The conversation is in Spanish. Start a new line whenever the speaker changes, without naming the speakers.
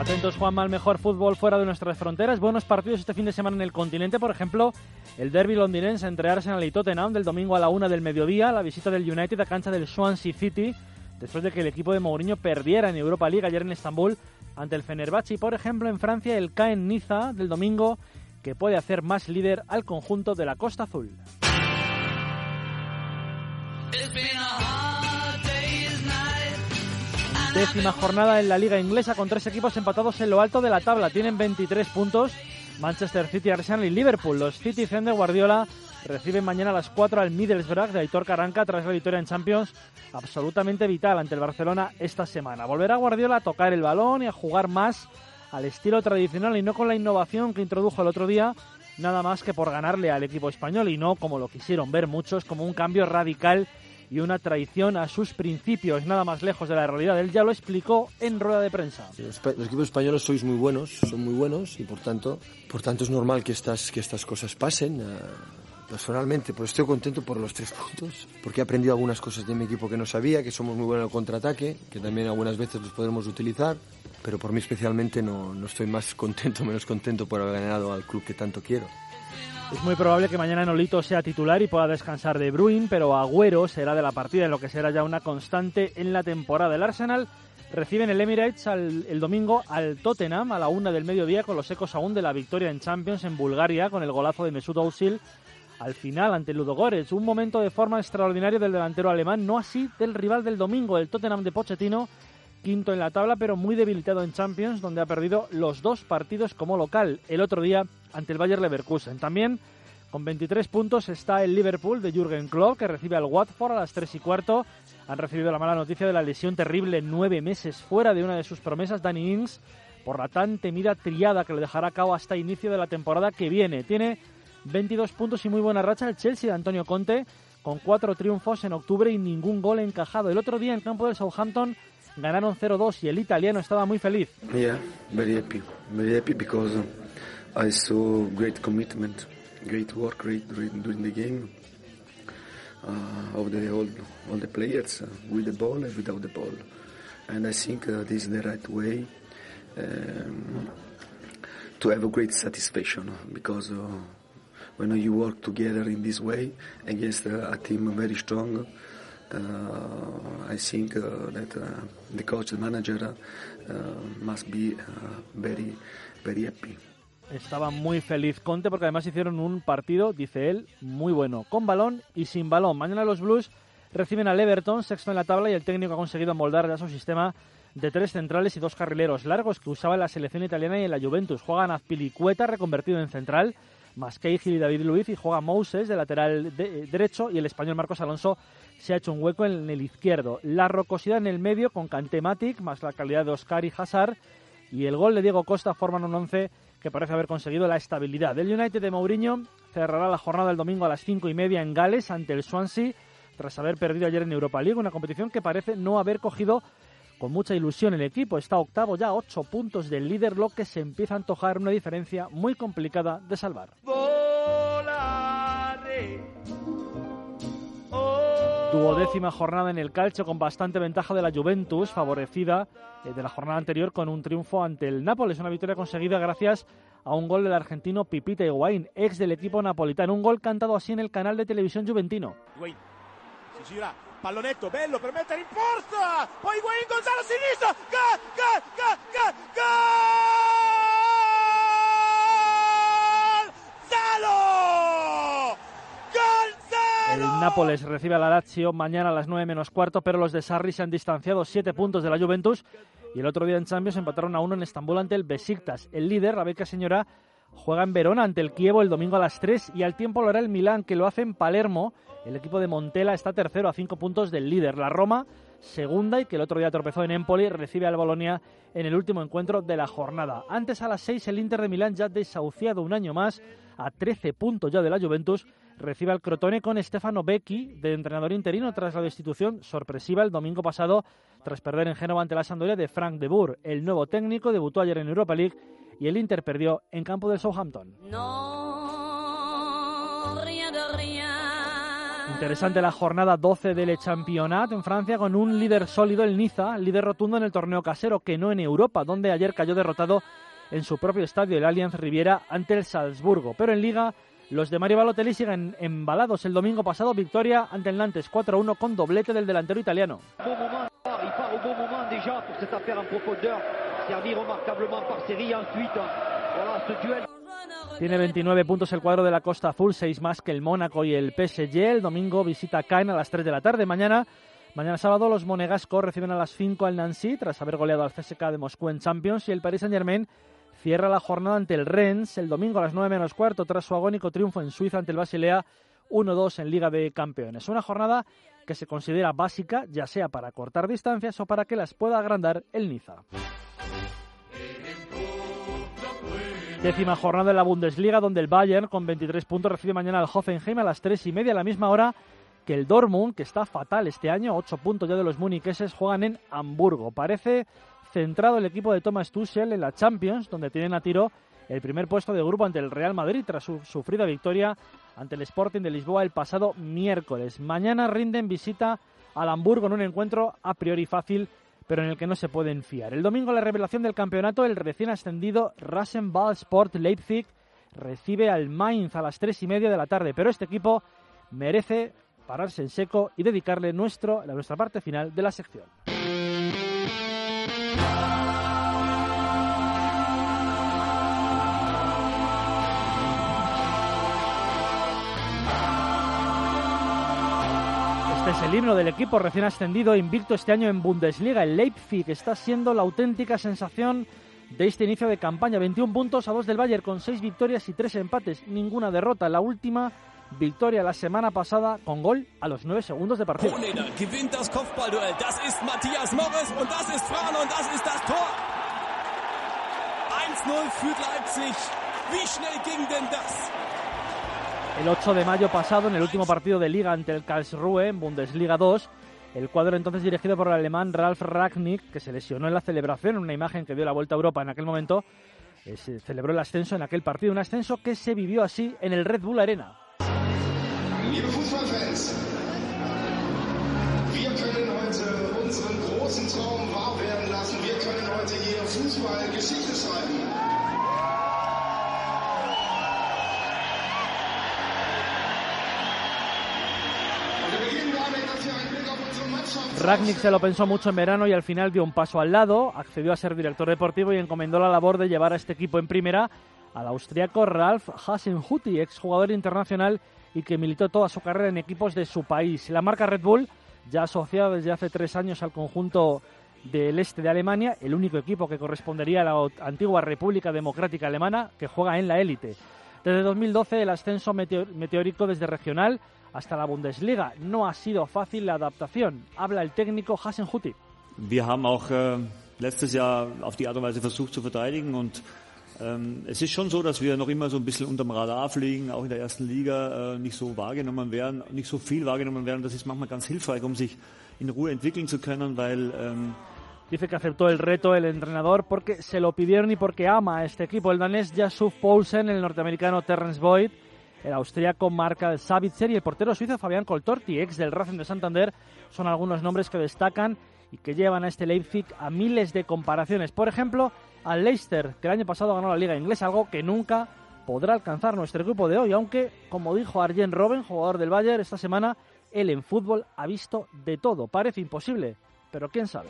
Atentos, Juanma, al mejor fútbol fuera de nuestras fronteras. Buenos partidos este fin de semana en el continente. Por ejemplo, el derby londinense entre Arsenal y Tottenham del domingo a la una del mediodía. La visita del United a cancha del Swansea City después de que el equipo de Mourinho perdiera en Europa League ayer en Estambul ante el Fenerbahce. Y, por ejemplo, en Francia, el Caen Niza del domingo que puede hacer más líder al conjunto de la Costa Azul. Décima jornada en la liga inglesa con tres equipos empatados en lo alto de la tabla. Tienen 23 puntos. Manchester City, Arsenal y Liverpool. Los City de Guardiola reciben mañana a las 4 al Middlesbrough de Aitor Caranca tras la victoria en Champions absolutamente vital ante el Barcelona esta semana. Volverá Guardiola a tocar el balón y a jugar más al estilo tradicional y no con la innovación que introdujo el otro día, nada más que por ganarle al equipo español y no, como lo quisieron ver muchos, como un cambio radical y una traición a sus principios, nada más lejos de la realidad. Él ya lo explicó en rueda de prensa.
Los, equipos españoles sois muy buenos, son muy buenos y por tanto, por tanto es normal que estas, que estas cosas pasen. Eh, personalmente, pues estoy contento por los tres puntos, porque he aprendido algunas cosas de mi equipo que no sabía, que somos muy buenos en el contraataque, que también algunas veces los podremos utilizar, pero por mí especialmente no, no estoy más contento, menos contento por haber ganado al club que tanto quiero.
Es muy probable que mañana Nolito sea titular y pueda descansar de Bruin, pero Agüero será de la partida, en lo que será ya una constante en la temporada. El Arsenal recibe en el Emirates el domingo al Tottenham a la una del mediodía con los ecos aún de la victoria en Champions en Bulgaria con el golazo de Mesut Özil al final ante Ludogorets. Un momento de forma extraordinaria del delantero alemán, no así del rival del domingo, el Tottenham de Pochettino, quinto en la tabla, pero muy debilitado en Champions, donde ha perdido los dos partidos como local. El otro día ante el Bayer Leverkusen. También con 23 puntos está el Liverpool de Jürgen Klopp, que recibe al Watford a las 3 y cuarto. Han recibido la mala noticia de la lesión terrible, nueve meses fuera de una de sus promesas, Danny Ings, por la tan temida triada que le dejará a cabo hasta inicio de la temporada que viene. Tiene 22 puntos y muy buena racha el Chelsea de Antonio Conte, con cuatro triunfos en octubre y ningún gol encajado. El otro día en campo del Southampton ganaron 0-2 y el italiano estaba muy feliz.
Yeah, very happy. Very happy because I saw great commitment, great work great during the game uh, of the all, all the players uh, with the ball and without the ball. And I think uh, this is the right way um, to have a great satisfaction because uh, when you work together in this way against a team very strong, uh, I think uh, that uh, the coach, the manager, must be very, very happy.
Estaba muy feliz Conte porque además hicieron un partido, dice él, muy bueno, con balón y sin balón. Mañana los Blues reciben al Everton, sexto en la tabla, y el técnico ha conseguido moldar ya su sistema de tres centrales y dos carrileros largos que usaba en la selección italiana y en la Juventus. Juegan Azpilicueta, reconvertido en central, más Cahill y David Luiz, y juega Moses de lateral derecho, y el español Marcos Alonso se ha hecho un hueco en el izquierdo. La rocosidad en el medio con Cantematic, más la calidad de Oscar y Hazard, y el gol de Diego Costa forman un once que parece haber conseguido la estabilidad. El United de Mourinho cerrará la jornada el domingo a las cinco y media en Gales ante el Swansea, tras haber perdido ayer en Europa League, una competición que parece no haber cogido con mucha ilusión el equipo. Está octavo ya, ocho puntos del líder, lo que se empieza a antojar una diferencia muy complicada de salvar. Duodécima jornada en el calcio con bastante ventaja de la Juventus, favorecida eh, de la jornada anterior con un triunfo ante el Nápoles. Una victoria conseguida gracias a un gol del argentino Pipita Higuaín, ex del equipo napolitano. Un gol cantado así en el canal de televisión juventino.
Higuaín, si gira, pallonetto, bello per mettere porta, Higuaín, Gonzalo sinistra, gol, gol, gol, gol, gol!
Nápoles recibe a la Lazio mañana a las 9 menos cuarto, pero los de Sarri se han distanciado 7 puntos de la Juventus y el otro día en Champions empataron a uno en Estambul ante el Besiktas. El líder, la beca señora, juega en Verona ante el Kievo el domingo a las 3 y al tiempo lo hará el Milán, que lo hace en Palermo. El equipo de Montela está tercero a 5 puntos del líder. La Roma, segunda y que el otro día tropezó en Empoli, recibe al Bolonia en el último encuentro de la jornada. Antes a las 6 el Inter de Milán ya desahuciado un año más a 13 puntos ya de la Juventus recibe al Crotone con Stefano Becchi de entrenador interino tras la destitución sorpresiva el domingo pasado tras perder en Génova ante la Sampdoria de Frank de Boer. El nuevo técnico debutó ayer en Europa League y el Inter perdió en campo del Southampton. Interesante la jornada 12 del Championat en Francia con un líder sólido, el Niza, líder rotundo en el torneo casero, que no en Europa, donde ayer cayó derrotado en su propio estadio, el Allianz Riviera, ante el Salzburgo. Pero en Liga, los de Mario Balotelli siguen embalados. El domingo pasado, victoria ante el Nantes 4-1 con doblete del delantero italiano. Tiene 29 puntos el cuadro de la Costa Azul, 6 más que el Mónaco y el PSG. El domingo visita Caen a las 3 de la tarde. Mañana, mañana sábado, los monegascos reciben a las 5 al Nancy tras haber goleado al CSK de Moscú en Champions y el Paris Saint-Germain cierra la jornada ante el Rennes el domingo a las 9 menos cuarto tras su agónico triunfo en Suiza ante el Basilea 1-2 en Liga de Campeones. Una jornada que se considera básica, ya sea para cortar distancias o para que las pueda agrandar el Niza. Décima jornada de la Bundesliga, donde el Bayern, con 23 puntos, recibe mañana al Hoffenheim a las 3 y media, a la misma hora que el Dortmund, que está fatal este año, 8 puntos ya de los muniqueses, juegan en Hamburgo. Parece centrado el equipo de Thomas Tuchel en la Champions, donde tienen a tiro el primer puesto de grupo ante el Real Madrid tras su sufrida victoria ante el Sporting de Lisboa el pasado miércoles. Mañana rinden visita al Hamburgo en un encuentro a priori fácil pero en el que no se pueden fiar. El domingo la revelación del campeonato, el recién ascendido Rasenball Sport Leipzig recibe al Mainz a las tres y media de la tarde, pero este equipo merece pararse en seco y dedicarle nuestro, la nuestra parte final de la sección. El himno del equipo recién ascendido invicto este año en Bundesliga. El Leipzig está siendo la auténtica sensación de este inicio de campaña. 21 puntos a 2 del Bayern con 6 victorias y 3 empates. Ninguna derrota. La última victoria la semana pasada con gol a los 9 segundos de partido. gewinnt das Kopfballduell. Das ist Matthias Morris und das ist Fran und das ist das Tor. 1-0 führt Leipzig. Wie schnell ging denn das? El 8 de mayo pasado, en el último partido de liga ante el Karlsruhe en Bundesliga 2, el cuadro entonces dirigido por el alemán Ralf Ragnick, que se lesionó en la celebración, una imagen que dio la vuelta a Europa en aquel momento, eh, se celebró el ascenso en aquel partido, un ascenso que se vivió así en el Red Bull Arena. Ragnick se lo pensó mucho en verano y al final dio un paso al lado, accedió a ser director deportivo y encomendó la labor de llevar a este equipo en primera al austriaco Ralf Hasenhutti, exjugador internacional y que militó toda su carrera en equipos de su país. La marca Red Bull, ya asociada desde hace tres años al conjunto del este de Alemania, el único equipo que correspondería a la antigua República Democrática Alemana que juega en la élite. Desde 2012 el ascenso meteórico desde regional hasta la Bundesliga. No ha sido fácil la adaptación. Habla el técnico Hasen Hutti.
Wir haben auch äh, letztes Jahr auf die Art und Weise versucht zu verteidigen und ähm, es ist schon so, dass wir noch immer so ein bisschen unterm Radar fliegen, auch in der ersten Liga äh, nicht so wahrgenommen werden, nicht so viel wahrgenommen werden. Das ist manchmal ganz hilfreich, um sich in Ruhe entwickeln zu können, weil ähm,
Dice que aceptó el reto el entrenador porque se lo pidieron y porque ama a este equipo. El danés Jasuf Poulsen, el norteamericano Terrence Boyd, el austríaco Marka Savitzer y el portero suizo Fabián Coltorti, ex del Racing de Santander, son algunos nombres que destacan y que llevan a este Leipzig a miles de comparaciones. Por ejemplo, al Leicester, que el año pasado ganó la Liga Inglesa, algo que nunca podrá alcanzar nuestro grupo de hoy, aunque, como dijo Arjen Robben, jugador del Bayern, esta semana, él en fútbol ha visto de todo. Parece imposible, pero quién sabe.